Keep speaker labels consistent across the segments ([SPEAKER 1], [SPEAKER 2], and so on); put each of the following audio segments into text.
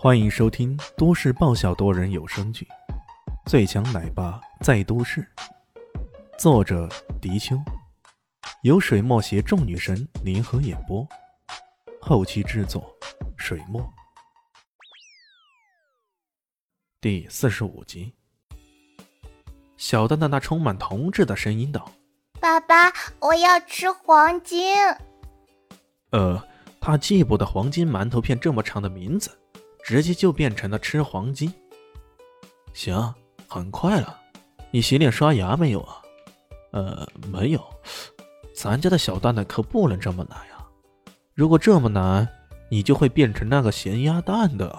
[SPEAKER 1] 欢迎收听都市爆笑多人有声剧《最强奶爸在都市》，作者：迪秋，由水墨携众女神联合演播，后期制作：水墨。第四十五集，小蛋蛋那充满童稚的声音道：“
[SPEAKER 2] 爸爸，我要吃黄金。”
[SPEAKER 1] 呃，他记不得黄金馒头片这么长的名字。直接就变成了吃黄金。行，很快了。你洗脸刷牙没有啊？呃，没有。咱家的小蛋蛋可不能这么难呀！如果这么难，你就会变成那个咸鸭蛋的。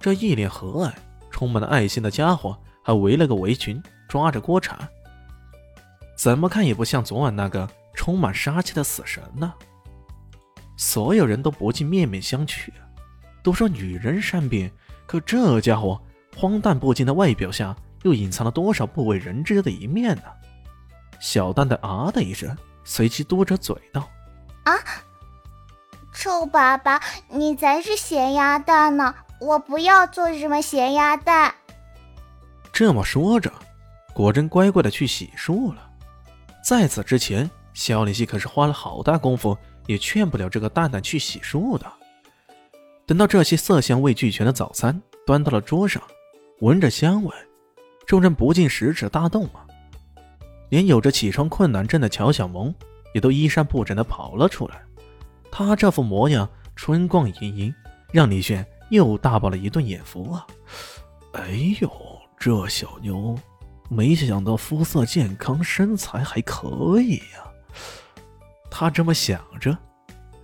[SPEAKER 1] 这一脸和蔼、充满了爱心的家伙，还围了个围裙，抓着锅铲，怎么看也不像昨晚那个充满杀气的死神呢。所有人都不禁面面相觑。都说女人善变，可这家伙荒诞不经的外表下，又隐藏了多少不为人知的一面呢？小蛋蛋啊的一声，随即嘟着嘴道：“
[SPEAKER 2] 啊，臭爸爸，你才是咸鸭蛋呢！我不要做什么咸鸭蛋。”
[SPEAKER 1] 这么说着，果真乖乖的去洗漱了。在此之前，肖林希可是花了好大功夫，也劝不了这个蛋蛋去洗漱的。等到这些色香味俱全的早餐端到了桌上，闻着香味，众人不禁食指大动啊！连有着起床困难症的乔小萌也都衣衫不整的跑了出来。她这副模样春光盈盈，让李炫又大饱了一顿眼福啊！哎呦，这小妞，没想到肤色健康，身材还可以呀！他这么想着，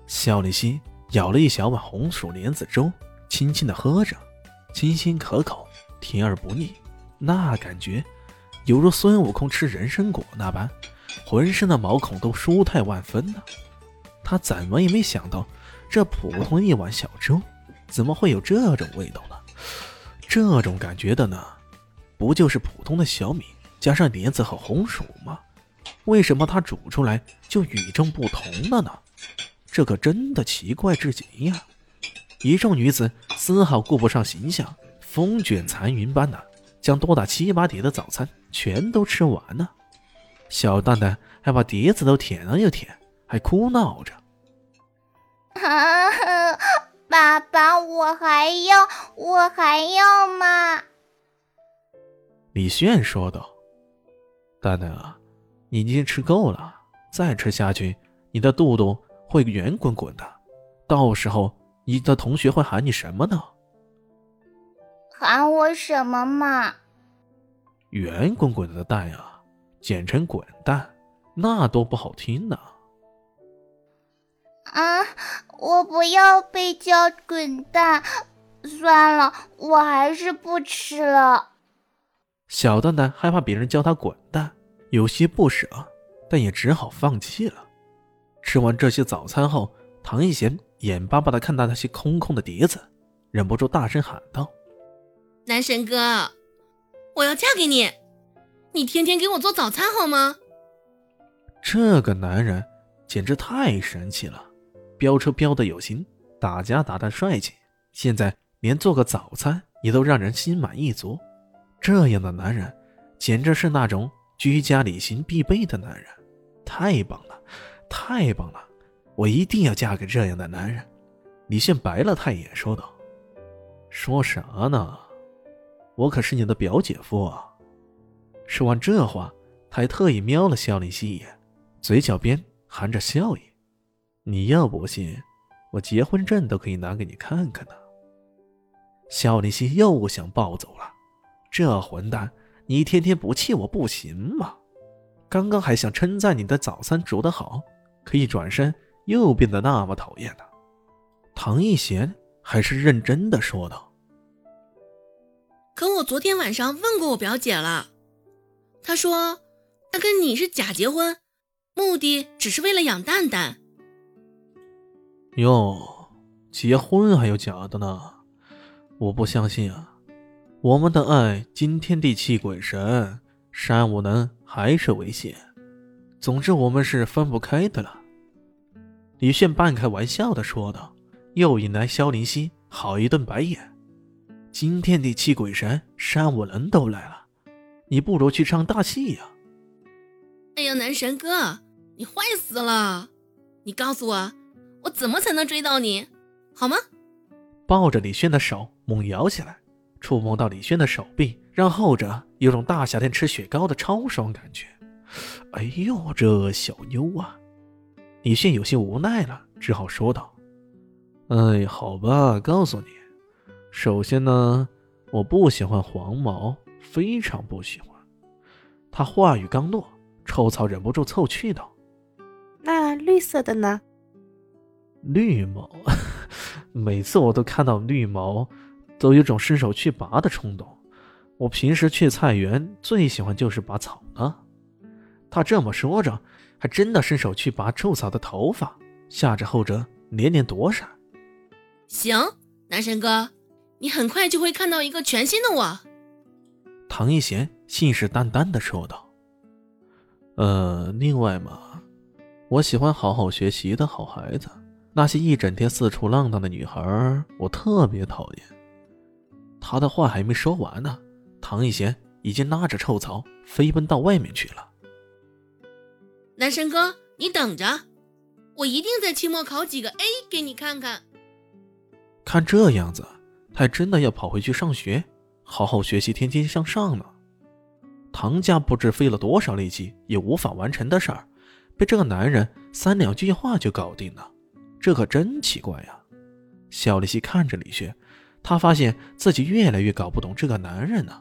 [SPEAKER 1] 肖立新。舀了一小碗红薯莲子粥，轻轻的喝着，清新可口，甜而不腻，那感觉犹如孙悟空吃人参果那般，浑身的毛孔都舒泰万分呢。他怎么也没想到，这普通一碗小粥，怎么会有这种味道呢？这种感觉的呢，不就是普通的小米加上莲子和红薯吗？为什么它煮出来就与众不同了呢？这可真的奇怪至极呀！一众女子丝毫顾不上形象，风卷残云般的将多达七八碟的早餐全都吃完了。小蛋蛋还把碟子都舔了又舔，还哭闹着：“
[SPEAKER 2] 爸爸，我还要，我还要吗！”
[SPEAKER 1] 李炫说道：“蛋蛋啊，你已经吃够了，再吃下去，你的肚肚……”会圆滚滚的，到时候你的同学会喊你什么呢？
[SPEAKER 2] 喊我什么嘛？
[SPEAKER 1] 圆滚滚的蛋啊，简称滚蛋，那多不好听呢。
[SPEAKER 2] 啊，我不要被叫滚蛋，算了，我还是不吃了。
[SPEAKER 1] 小蛋蛋害怕别人叫他滚蛋，有些不舍，但也只好放弃了。吃完这些早餐后，唐一贤眼巴巴地看到那些空空的碟子，忍不住大声喊道：“
[SPEAKER 3] 男神哥，我要嫁给你，你天天给我做早餐好吗？”
[SPEAKER 1] 这个男人简直太神奇了，飙车飙得有型，打架打得帅气，现在连做个早餐也都让人心满意足。这样的男人，简直是那种居家旅行必备的男人，太棒了！太棒了，我一定要嫁给这样的男人。李现白了他一眼，说道：“说啥呢？我可是你的表姐夫啊！”说完这话，他还特意瞄了肖林熙一眼，嘴角边含着笑意：“你要不信，我结婚证都可以拿给你看看呢。”肖林熙又想暴走了：“这混蛋，你一天天不气我不行吗？刚刚还想称赞你的早餐煮得好。”可一转身，又变得那么讨厌了。唐一贤还是认真的说道：“
[SPEAKER 3] 可我昨天晚上问过我表姐了，她说她跟你是假结婚，目的只是为了养蛋蛋。”
[SPEAKER 1] 哟，结婚还有假的呢？我不相信啊！我们的爱惊天地泣鬼神，山无能，海水为险。总之，我们是分不开的了。李炫半开玩笑的说道，又引来萧林熙好一顿白眼。今天的气鬼神山武人都来了，你不如去唱大戏呀！
[SPEAKER 3] 哎呀，男神哥，你坏死了！你告诉我，我怎么才能追到你，好吗？
[SPEAKER 1] 抱着李炫的手猛摇起来，触摸到李炫的手臂，让后者有种大夏天吃雪糕的超爽感觉。哎呦，这小妞啊！李迅有些无奈了，只好说道：“哎，好吧，告诉你，首先呢，我不喜欢黄毛，非常不喜欢。”他话语刚落，臭草忍不住凑趣道：“
[SPEAKER 4] 那绿色的呢？”
[SPEAKER 1] 绿毛，每次我都看到绿毛，都有种伸手去拔的冲动。我平时去菜园最喜欢就是拔草了。他这么说着。还真的伸手去拔臭草的头发，吓着后者连连躲闪。
[SPEAKER 3] 行，男神哥，你很快就会看到一个全新的我。
[SPEAKER 1] 唐一贤信誓旦旦地说道：“呃，另外嘛，我喜欢好好学习的好孩子，那些一整天四处浪荡的女孩，我特别讨厌。”他的话还没说完呢，唐一贤已经拉着臭草飞奔到外面去了。
[SPEAKER 3] 男神哥，你等着，我一定在期末考几个 A 给你看看。
[SPEAKER 1] 看这样子，他真的要跑回去上学，好好学习，天天向上呢。唐家不知费了多少力气也无法完成的事儿，被这个男人三两句话就搞定了，这可真奇怪呀！肖丽西看着李轩，他发现自己越来越搞不懂这个男人了。